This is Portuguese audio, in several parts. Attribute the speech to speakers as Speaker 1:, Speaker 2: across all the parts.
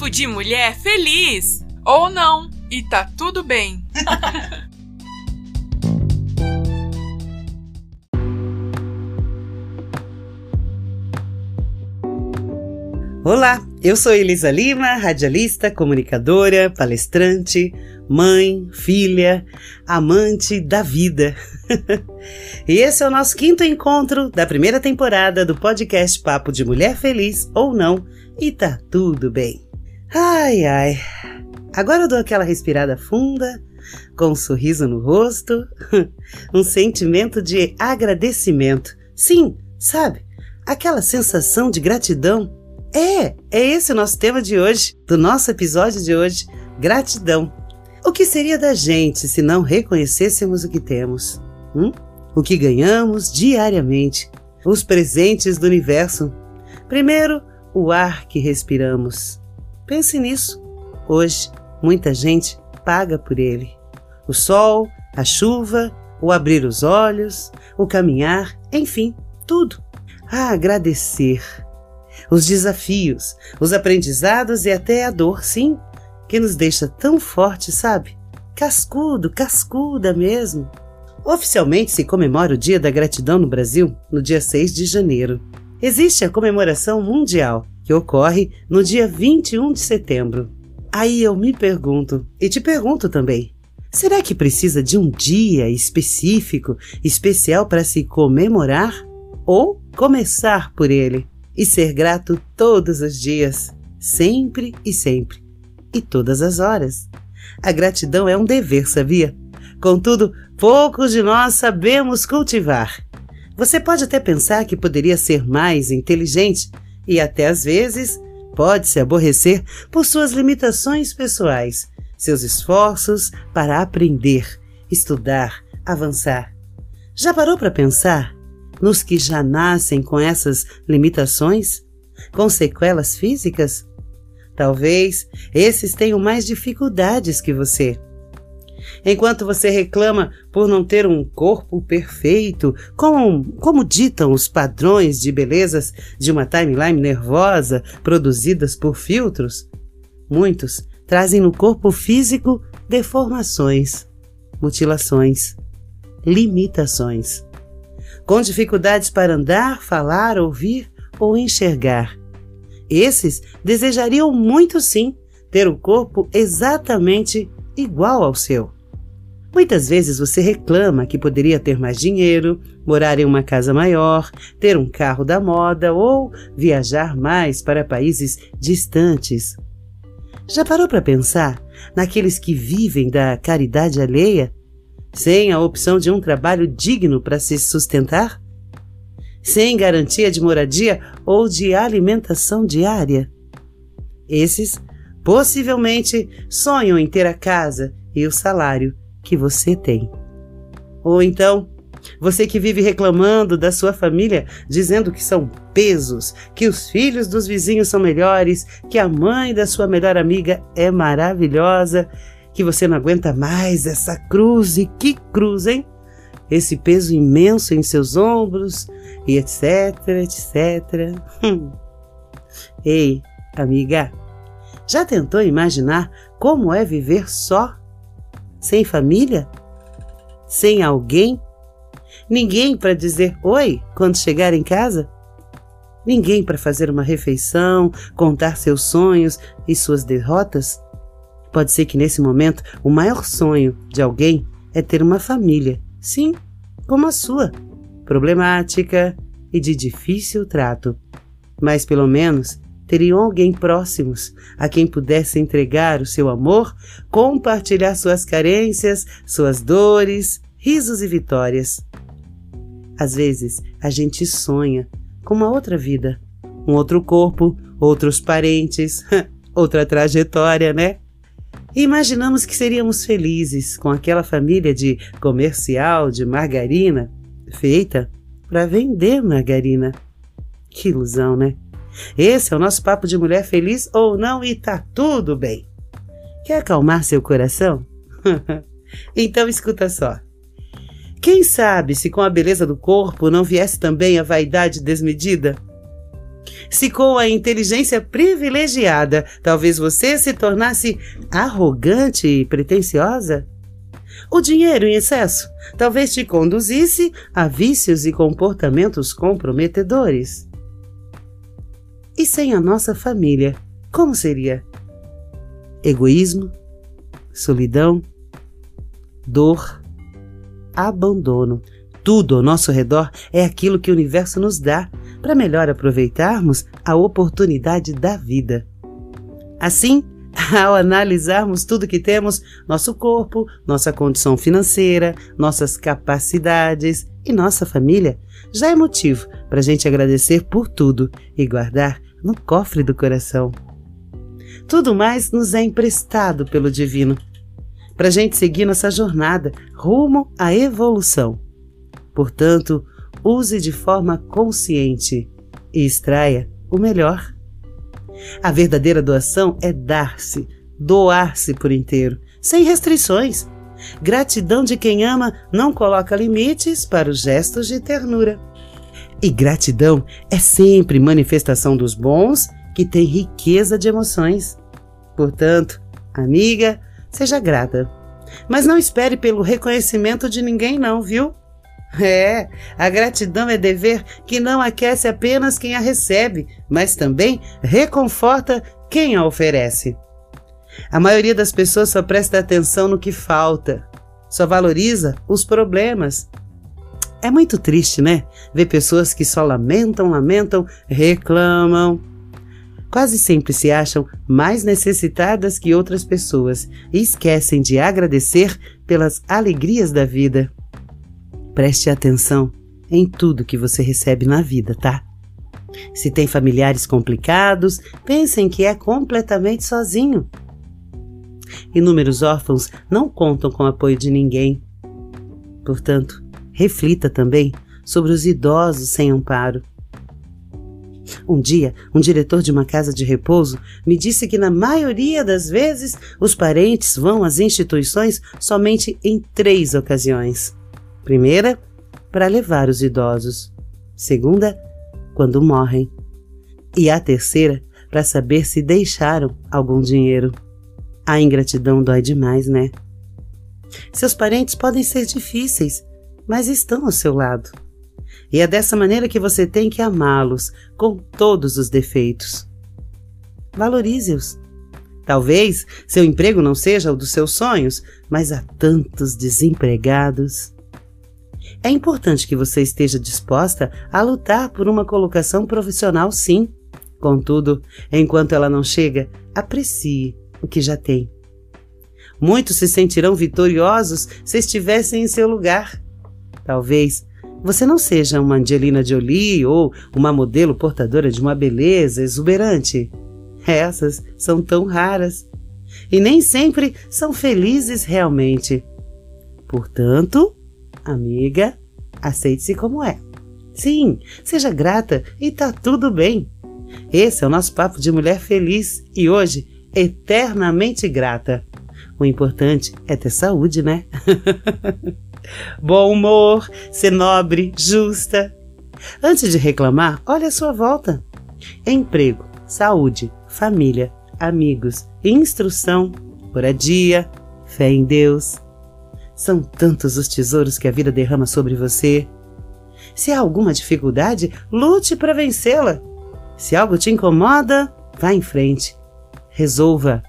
Speaker 1: Papo de mulher feliz!
Speaker 2: Ou não, e tá tudo bem.
Speaker 3: Olá, eu sou Elisa Lima, radialista, comunicadora, palestrante, mãe, filha, amante da vida. e esse é o nosso quinto encontro da primeira temporada do podcast Papo de Mulher Feliz ou Não, e tá tudo bem. Ai, ai. Agora eu dou aquela respirada funda, com um sorriso no rosto, um sentimento de agradecimento. Sim, sabe? Aquela sensação de gratidão é, é esse o nosso tema de hoje, do nosso episódio de hoje: gratidão. O que seria da gente se não reconhecêssemos o que temos? Hum? O que ganhamos diariamente? Os presentes do universo? Primeiro, o ar que respiramos. Pense nisso. Hoje, muita gente paga por ele. O sol, a chuva, o abrir os olhos, o caminhar, enfim, tudo. A agradecer os desafios, os aprendizados e até a dor, sim, que nos deixa tão forte, sabe? Cascudo, cascuda mesmo. Oficialmente se comemora o Dia da Gratidão no Brasil no dia 6 de janeiro. Existe a comemoração mundial, que ocorre no dia 21 de setembro. Aí eu me pergunto, e te pergunto também, será que precisa de um dia específico, especial para se comemorar? Ou começar por ele? e ser grato todos os dias, sempre e sempre, e todas as horas. A gratidão é um dever, sabia? Contudo, poucos de nós sabemos cultivar. Você pode até pensar que poderia ser mais inteligente e até às vezes pode se aborrecer por suas limitações pessoais, seus esforços para aprender, estudar, avançar. Já parou para pensar nos que já nascem com essas limitações, com sequelas físicas? Talvez esses tenham mais dificuldades que você. Enquanto você reclama por não ter um corpo perfeito, como, como ditam os padrões de belezas de uma timeline nervosa produzidas por filtros, muitos trazem no corpo físico deformações, mutilações, limitações com dificuldades para andar, falar, ouvir ou enxergar. Esses desejariam muito sim ter o corpo exatamente igual ao seu. Muitas vezes você reclama que poderia ter mais dinheiro, morar em uma casa maior, ter um carro da moda ou viajar mais para países distantes. Já parou para pensar naqueles que vivem da caridade alheia sem a opção de um trabalho digno para se sustentar? Sem garantia de moradia ou de alimentação diária? Esses possivelmente sonham em ter a casa e o salário que você tem. Ou então, você que vive reclamando da sua família, dizendo que são pesos, que os filhos dos vizinhos são melhores, que a mãe da sua melhor amiga é maravilhosa que você não aguenta mais essa cruz e que cruz, hein? Esse peso imenso em seus ombros e etc, etc. Hum. Ei, amiga, já tentou imaginar como é viver só? Sem família? Sem alguém? Ninguém para dizer oi quando chegar em casa? Ninguém para fazer uma refeição, contar seus sonhos e suas derrotas? Pode ser que nesse momento o maior sonho de alguém é ter uma família, sim, como a sua, problemática e de difícil trato. Mas pelo menos teriam alguém próximos a quem pudesse entregar o seu amor, compartilhar suas carências, suas dores, risos e vitórias. Às vezes a gente sonha com uma outra vida, um outro corpo, outros parentes, outra trajetória, né? E imaginamos que seríamos felizes com aquela família de comercial de margarina feita para vender margarina. Que ilusão, né? Esse é o nosso papo de mulher feliz ou não e tá tudo bem. Quer acalmar seu coração? então escuta só. Quem sabe se com a beleza do corpo não viesse também a vaidade desmedida? Se com a inteligência privilegiada talvez você se tornasse arrogante e pretensiosa, o dinheiro em excesso talvez te conduzisse a vícios e comportamentos comprometedores. E sem a nossa família, como seria? Egoísmo, solidão, dor, abandono. Tudo ao nosso redor é aquilo que o universo nos dá para melhor aproveitarmos a oportunidade da vida. Assim, ao analisarmos tudo que temos, nosso corpo, nossa condição financeira, nossas capacidades e nossa família, já é motivo para a gente agradecer por tudo e guardar no cofre do coração. Tudo mais nos é emprestado pelo Divino, para a gente seguir nossa jornada rumo à evolução. Portanto, use de forma consciente e extraia o melhor. A verdadeira doação é dar-se, doar-se por inteiro, sem restrições. Gratidão de quem ama não coloca limites para os gestos de ternura. E gratidão é sempre manifestação dos bons que tem riqueza de emoções. Portanto, amiga, seja grata. Mas não espere pelo reconhecimento de ninguém, não, viu? É, a gratidão é dever que não aquece apenas quem a recebe, mas também reconforta quem a oferece. A maioria das pessoas só presta atenção no que falta, só valoriza os problemas. É muito triste, né? Ver pessoas que só lamentam, lamentam, reclamam. Quase sempre se acham mais necessitadas que outras pessoas e esquecem de agradecer pelas alegrias da vida. Preste atenção em tudo que você recebe na vida, tá? Se tem familiares complicados, pensem que é completamente sozinho. Inúmeros órfãos não contam com o apoio de ninguém. Portanto, reflita também sobre os idosos sem amparo. Um dia, um diretor de uma casa de repouso me disse que, na maioria das vezes, os parentes vão às instituições somente em três ocasiões. Primeira, para levar os idosos. Segunda, quando morrem. E a terceira, para saber se deixaram algum dinheiro. A ingratidão dói demais, né? Seus parentes podem ser difíceis, mas estão ao seu lado. E é dessa maneira que você tem que amá-los, com todos os defeitos. Valorize-os. Talvez seu emprego não seja o dos seus sonhos, mas há tantos desempregados. É importante que você esteja disposta a lutar por uma colocação profissional, sim. Contudo, enquanto ela não chega, aprecie o que já tem. Muitos se sentirão vitoriosos se estivessem em seu lugar. Talvez você não seja uma Angelina Jolie ou uma modelo portadora de uma beleza exuberante. Essas são tão raras e nem sempre são felizes realmente. Portanto, Amiga, aceite-se como é. Sim, seja grata e tá tudo bem. Esse é o nosso papo de mulher feliz e hoje eternamente grata. O importante é ter saúde, né? Bom humor, ser nobre, justa. Antes de reclamar, olhe a sua volta. Emprego, saúde, família, amigos, instrução, moradia, fé em Deus, são tantos os tesouros que a vida derrama sobre você. Se há alguma dificuldade, lute para vencê-la. Se algo te incomoda, vá em frente. Resolva.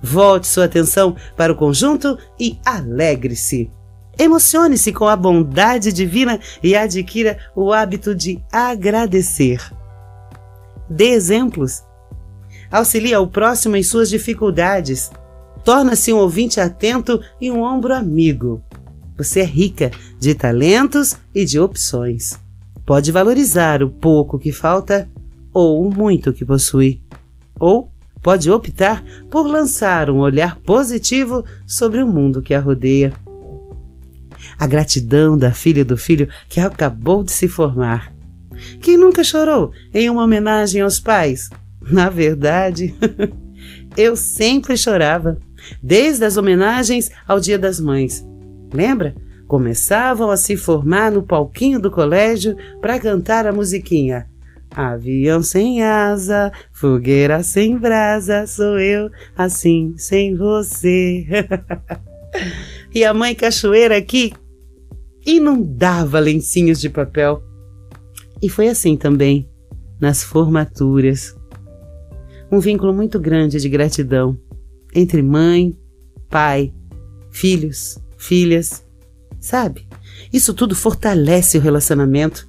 Speaker 3: Volte sua atenção para o conjunto e alegre-se. Emocione-se com a bondade divina e adquira o hábito de agradecer. Dê exemplos. Auxilie ao próximo em suas dificuldades torna-se um ouvinte atento e um ombro amigo. Você é rica de talentos e de opções. Pode valorizar o pouco que falta ou o muito que possui. Ou pode optar por lançar um olhar positivo sobre o mundo que a rodeia. A gratidão da filha do filho que acabou de se formar. Quem nunca chorou em uma homenagem aos pais? Na verdade, eu sempre chorava desde as homenagens ao Dia das Mães. Lembra? Começavam a se formar no palquinho do colégio para cantar a musiquinha. Avião sem asa, fogueira sem brasa, sou eu assim sem você. e a mãe cachoeira aqui inundava lencinhos de papel. E foi assim também nas formaturas. Um vínculo muito grande de gratidão entre mãe, pai, filhos, filhas. Sabe? Isso tudo fortalece o relacionamento.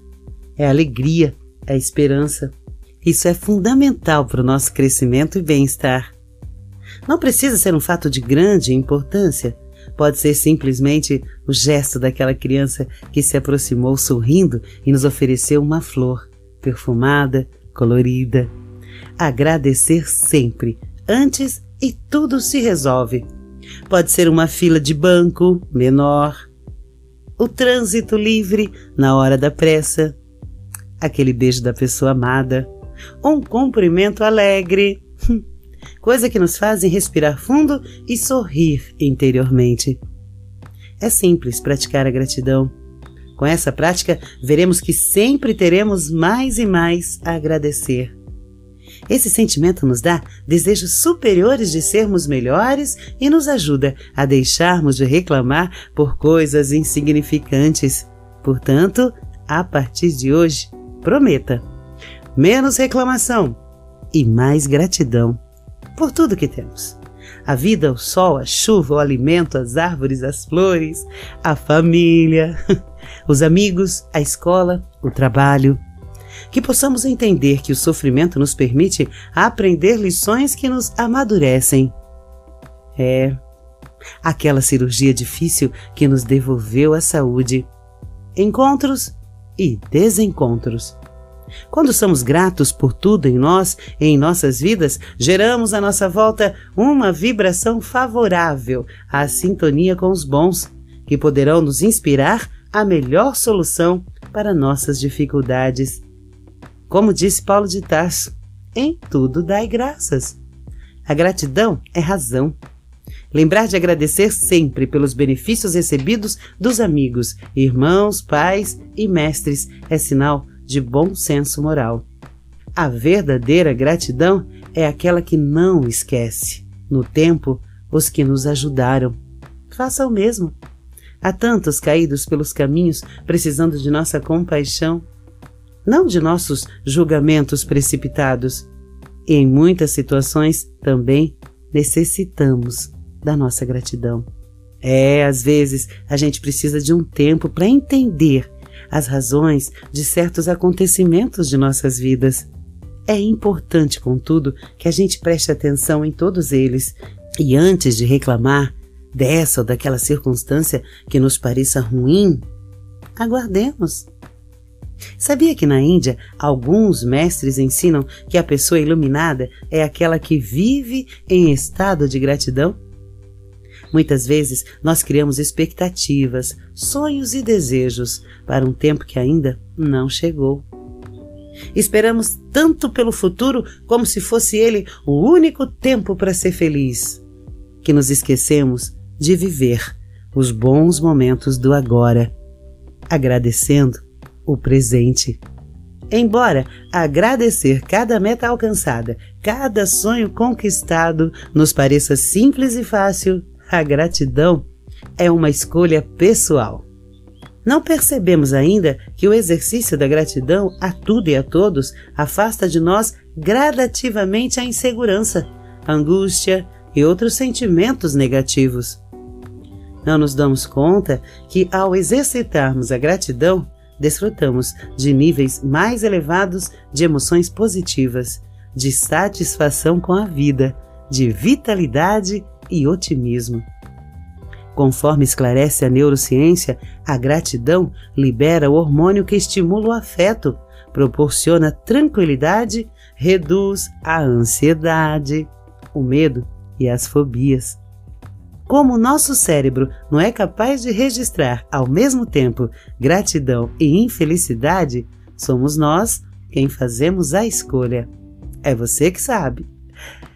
Speaker 3: É alegria, é esperança. Isso é fundamental para o nosso crescimento e bem-estar. Não precisa ser um fato de grande importância. Pode ser simplesmente o gesto daquela criança que se aproximou sorrindo e nos ofereceu uma flor perfumada, colorida. Agradecer sempre, antes e tudo se resolve. Pode ser uma fila de banco menor, o trânsito livre na hora da pressa, aquele beijo da pessoa amada, um cumprimento alegre, coisa que nos fazem respirar fundo e sorrir interiormente. É simples praticar a gratidão. Com essa prática, veremos que sempre teremos mais e mais a agradecer. Esse sentimento nos dá desejos superiores de sermos melhores e nos ajuda a deixarmos de reclamar por coisas insignificantes. Portanto, a partir de hoje, prometa menos reclamação e mais gratidão por tudo que temos. A vida, o sol, a chuva, o alimento, as árvores, as flores, a família, os amigos, a escola, o trabalho. Que possamos entender que o sofrimento nos permite aprender lições que nos amadurecem. É aquela cirurgia difícil que nos devolveu a saúde. Encontros e desencontros quando somos gratos por tudo em nós e em nossas vidas, geramos à nossa volta uma vibração favorável à sintonia com os bons, que poderão nos inspirar a melhor solução para nossas dificuldades. Como disse Paulo de Tarso, em tudo dai graças. A gratidão é razão. Lembrar de agradecer sempre pelos benefícios recebidos dos amigos, irmãos, pais e mestres é sinal de bom senso moral. A verdadeira gratidão é aquela que não esquece, no tempo, os que nos ajudaram. Faça o mesmo. Há tantos caídos pelos caminhos precisando de nossa compaixão, não de nossos julgamentos precipitados. E em muitas situações também necessitamos da nossa gratidão. É, às vezes a gente precisa de um tempo para entender as razões de certos acontecimentos de nossas vidas. É importante, contudo, que a gente preste atenção em todos eles e antes de reclamar dessa ou daquela circunstância que nos pareça ruim, aguardemos. Sabia que na Índia alguns mestres ensinam que a pessoa iluminada é aquela que vive em estado de gratidão? Muitas vezes nós criamos expectativas, sonhos e desejos para um tempo que ainda não chegou. Esperamos tanto pelo futuro como se fosse ele o único tempo para ser feliz, que nos esquecemos de viver os bons momentos do agora, agradecendo o presente. Embora agradecer cada meta alcançada, cada sonho conquistado nos pareça simples e fácil, a gratidão é uma escolha pessoal. Não percebemos ainda que o exercício da gratidão a tudo e a todos afasta de nós gradativamente a insegurança, a angústia e outros sentimentos negativos. Não nos damos conta que, ao exercitarmos a gratidão, desfrutamos de níveis mais elevados de emoções positivas, de satisfação com a vida, de vitalidade e otimismo. Conforme esclarece a neurociência, a gratidão libera o hormônio que estimula o afeto, proporciona tranquilidade, reduz a ansiedade, o medo e as fobias. Como o nosso cérebro não é capaz de registrar ao mesmo tempo gratidão e infelicidade, somos nós quem fazemos a escolha. É você que sabe.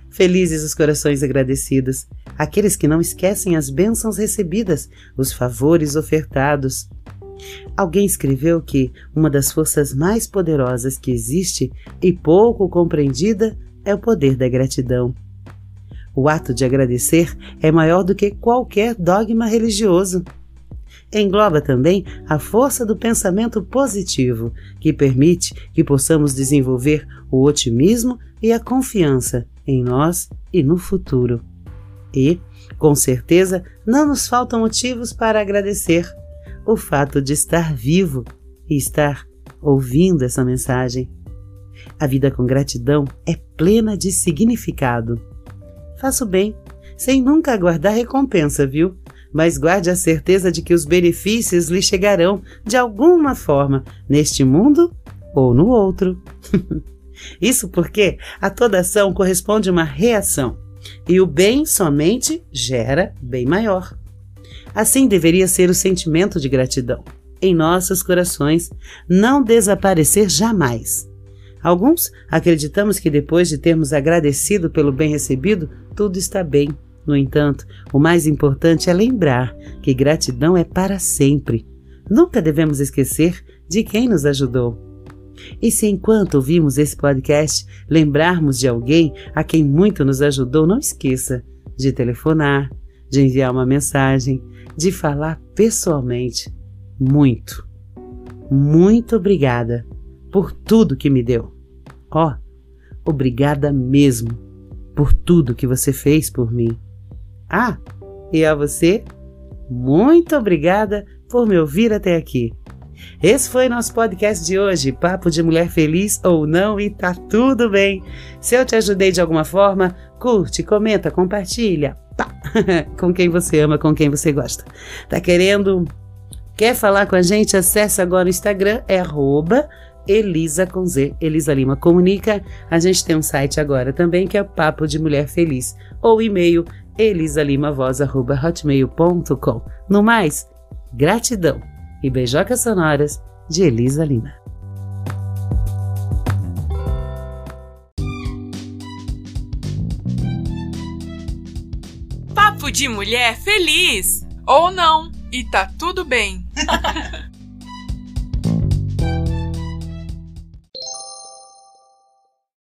Speaker 3: Felizes os corações agradecidos, aqueles que não esquecem as bênçãos recebidas, os favores ofertados. Alguém escreveu que uma das forças mais poderosas que existe e pouco compreendida é o poder da gratidão. O ato de agradecer é maior do que qualquer dogma religioso. Engloba também a força do pensamento positivo, que permite que possamos desenvolver o otimismo e a confiança em nós e no futuro. E, com certeza, não nos faltam motivos para agradecer o fato de estar vivo e estar ouvindo essa mensagem. A vida com gratidão é plena de significado. Faça o bem, sem nunca aguardar recompensa, viu? Mas guarde a certeza de que os benefícios lhe chegarão de alguma forma, neste mundo ou no outro. Isso porque a toda ação corresponde uma reação, e o bem somente gera bem maior. Assim deveria ser o sentimento de gratidão em nossos corações, não desaparecer jamais. Alguns acreditamos que depois de termos agradecido pelo bem recebido, tudo está bem. No entanto, o mais importante é lembrar que gratidão é para sempre. Nunca devemos esquecer de quem nos ajudou. E se enquanto ouvimos esse podcast lembrarmos de alguém a quem muito nos ajudou, não esqueça de telefonar, de enviar uma mensagem, de falar pessoalmente. Muito, muito obrigada por tudo que me deu. Ó, oh, obrigada mesmo por tudo que você fez por mim. Ah, e a você, muito obrigada por me ouvir até aqui. Esse foi nosso podcast de hoje, Papo de Mulher Feliz ou não, e tá tudo bem. Se eu te ajudei de alguma forma, curte, comenta, compartilha, tá. com quem você ama, com quem você gosta. Tá querendo? Quer falar com a gente? Acesse agora o Instagram, é arroba Elisa com Z, Elisa Lima Comunica. A gente tem um site agora também que é Papo de Mulher Feliz ou e-mail elisalimavoz.hotmail.com. No mais, gratidão e beijocas sonoras de Elisa Lima.
Speaker 1: Papo de mulher feliz!
Speaker 2: Ou não, e tá tudo bem.